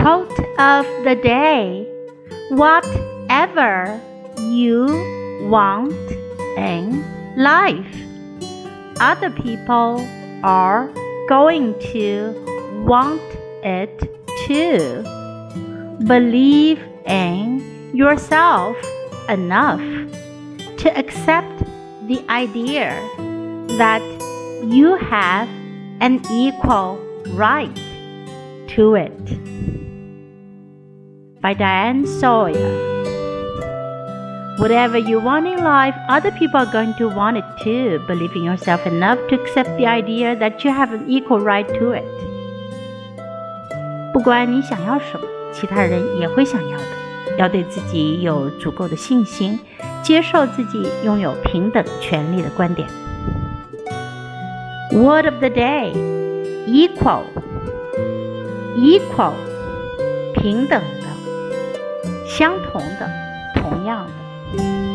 Quote of the day Whatever you want in life, other people are going to want it too. Believe in yourself enough to accept the idea that you have an equal right to it By Diane Sawyer. Whatever you want in life, other people are going to want it too. Believe in yourself enough to accept the idea that you have an equal right to it. 不管你想要什么，其他人也会想要的。要对自己有足够的信心，接受自己拥有平等权利的观点。Word of the day: equal. Equal，平等的， 相同的同样的。